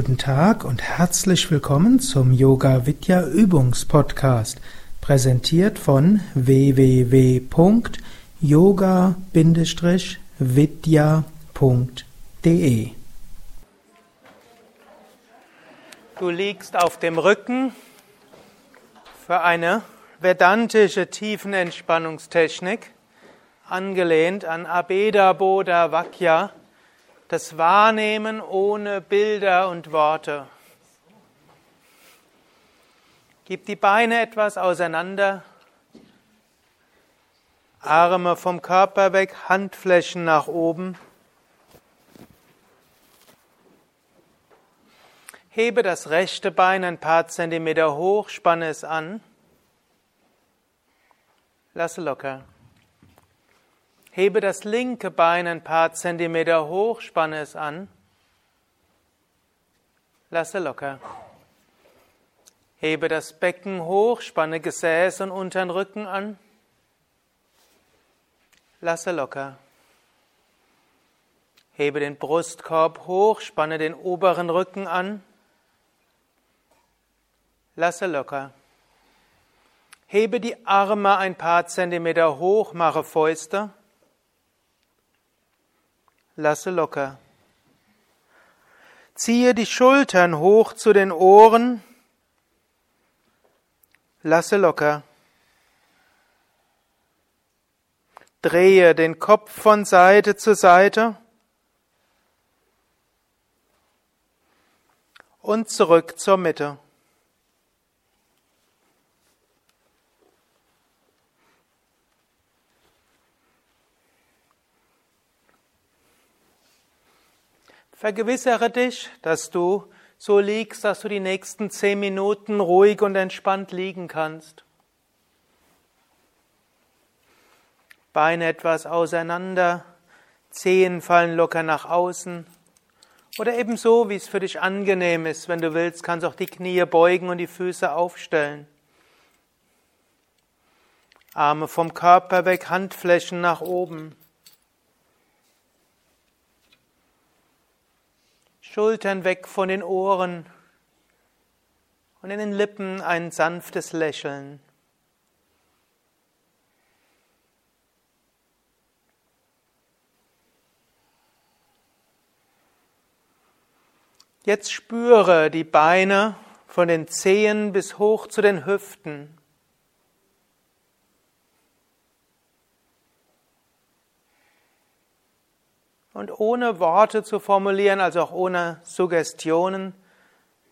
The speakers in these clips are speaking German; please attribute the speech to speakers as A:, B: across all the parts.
A: Guten Tag und herzlich willkommen zum Yoga Vidya Übungspodcast, präsentiert von www.yoga-vidya.de.
B: Du liegst auf dem Rücken für eine vedantische Tiefenentspannungstechnik, angelehnt an Abeda Bodha Vakya das Wahrnehmen ohne Bilder und Worte. Gib die Beine etwas auseinander, Arme vom Körper weg, Handflächen nach oben. Hebe das rechte Bein ein paar Zentimeter hoch, spanne es an. Lasse locker. Hebe das linke Bein ein paar Zentimeter hoch, spanne es an. Lasse locker. Hebe das Becken hoch, spanne Gesäß und unteren Rücken an. Lasse locker. Hebe den Brustkorb hoch, spanne den oberen Rücken an. Lasse locker. Hebe die Arme ein paar Zentimeter hoch, mache Fäuste. Lasse locker. Ziehe die Schultern hoch zu den Ohren. Lasse locker. Drehe den Kopf von Seite zu Seite und zurück zur Mitte. Vergewissere dich, dass du so liegst, dass du die nächsten zehn Minuten ruhig und entspannt liegen kannst. Beine etwas auseinander, Zehen fallen locker nach außen. Oder ebenso, wie es für dich angenehm ist. Wenn du willst, kannst auch die Knie beugen und die Füße aufstellen. Arme vom Körper weg, Handflächen nach oben. Schultern weg von den Ohren und in den Lippen ein sanftes Lächeln. Jetzt spüre die Beine von den Zehen bis hoch zu den Hüften. Und ohne Worte zu formulieren, also auch ohne Suggestionen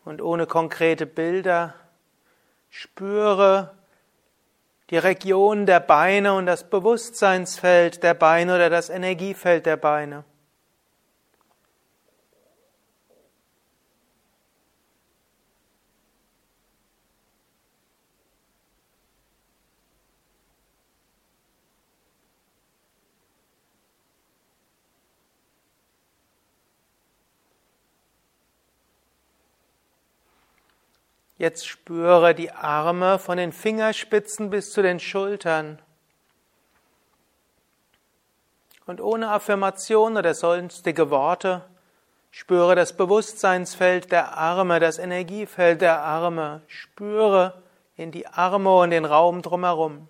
B: und ohne konkrete Bilder, spüre die Region der Beine und das Bewusstseinsfeld der Beine oder das Energiefeld der Beine. Jetzt spüre die Arme von den Fingerspitzen bis zu den Schultern. Und ohne Affirmation oder sonstige Worte spüre das Bewusstseinsfeld der Arme, das Energiefeld der Arme. Spüre in die Arme und den Raum drumherum.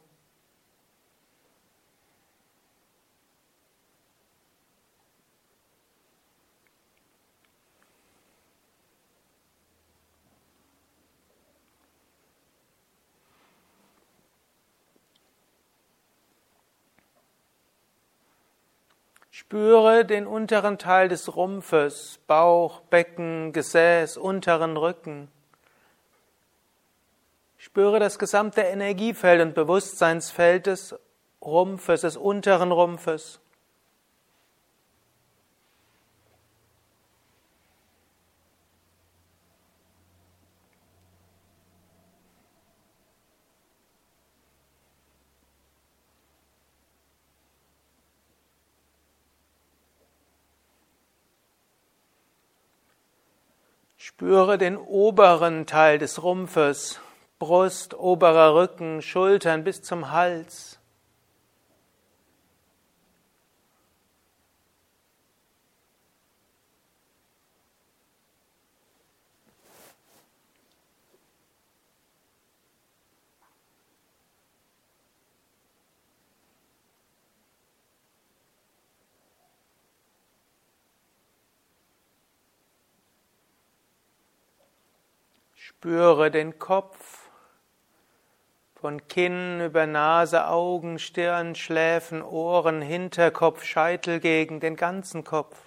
B: Spüre den unteren Teil des Rumpfes, Bauch, Becken, Gesäß, unteren Rücken. Spüre das gesamte Energiefeld und Bewusstseinsfeld des Rumpfes, des unteren Rumpfes. Spüre den oberen Teil des Rumpfes, Brust, oberer Rücken, Schultern bis zum Hals. Spüre den Kopf von Kinn über Nase, Augen, Stirn, Schläfen, Ohren, Hinterkopf, Scheitel gegen den ganzen Kopf.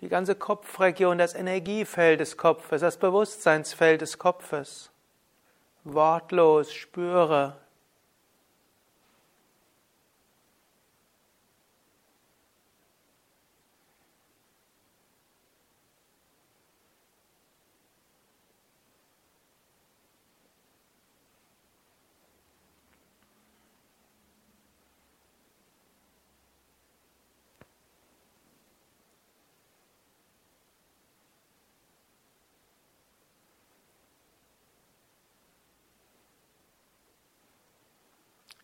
B: Die ganze Kopfregion, das Energiefeld des Kopfes, das Bewusstseinsfeld des Kopfes. Wortlos spüre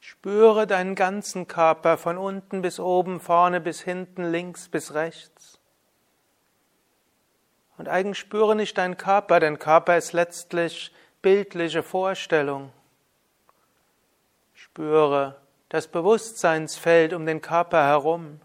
B: Spüre deinen ganzen Körper von unten bis oben, vorne bis hinten, links bis rechts. Und eigentlich spüre nicht deinen Körper, denn Körper ist letztlich bildliche Vorstellung. Spüre das Bewusstseinsfeld um den Körper herum.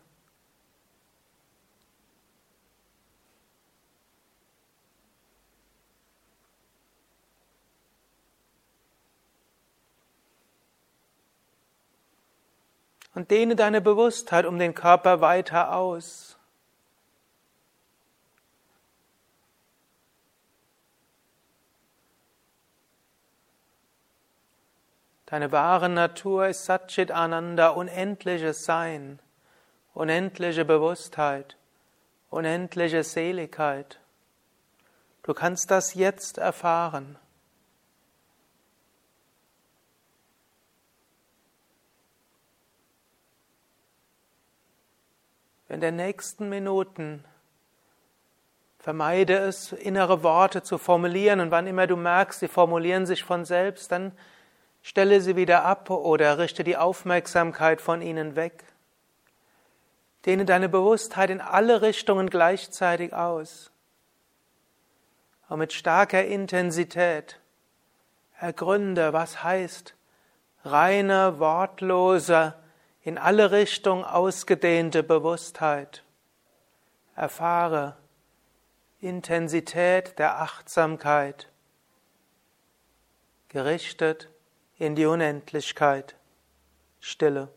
B: Und dehne deine Bewusstheit um den Körper weiter aus. Deine wahre Natur ist Satchit Ananda, unendliches Sein, unendliche Bewusstheit, unendliche Seligkeit. Du kannst das jetzt erfahren. In den nächsten Minuten vermeide es, innere Worte zu formulieren und wann immer du merkst, sie formulieren sich von selbst, dann stelle sie wieder ab oder richte die Aufmerksamkeit von ihnen weg. Dehne deine Bewusstheit in alle Richtungen gleichzeitig aus. Und mit starker Intensität ergründe, was heißt reine, wortlose, in alle Richtungen ausgedehnte Bewusstheit. Erfahre Intensität der Achtsamkeit, gerichtet in die Unendlichkeit, Stille.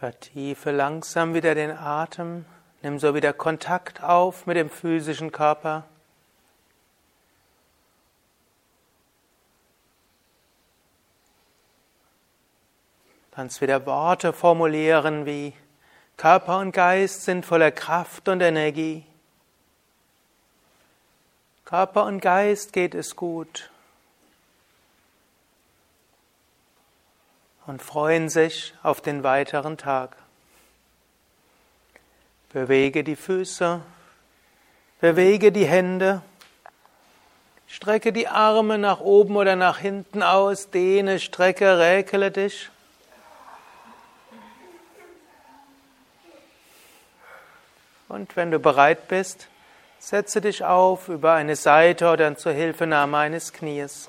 B: Vertiefe langsam wieder den Atem. Nimm so wieder Kontakt auf mit dem physischen Körper. Kannst wieder Worte formulieren wie Körper und Geist sind voller Kraft und Energie. Körper und Geist geht es gut und freuen sich auf den weiteren Tag. Bewege die Füße, bewege die Hände, strecke die Arme nach oben oder nach hinten aus, dehne, strecke, räkele dich. Und wenn du bereit bist, setze dich auf über eine Seite oder zur Hilfenahme eines Knies.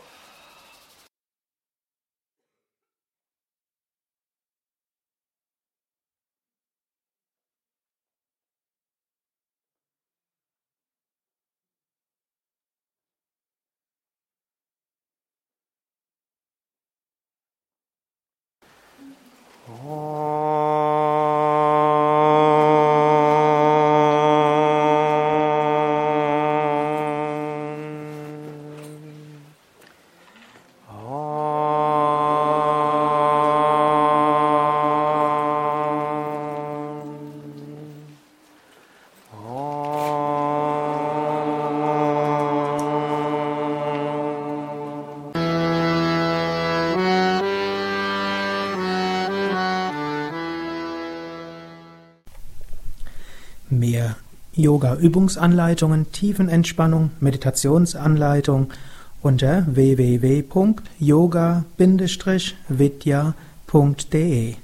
A: Mehr Yoga-Übungsanleitungen, Tiefenentspannung, Meditationsanleitung unter www.yoga-vidya.de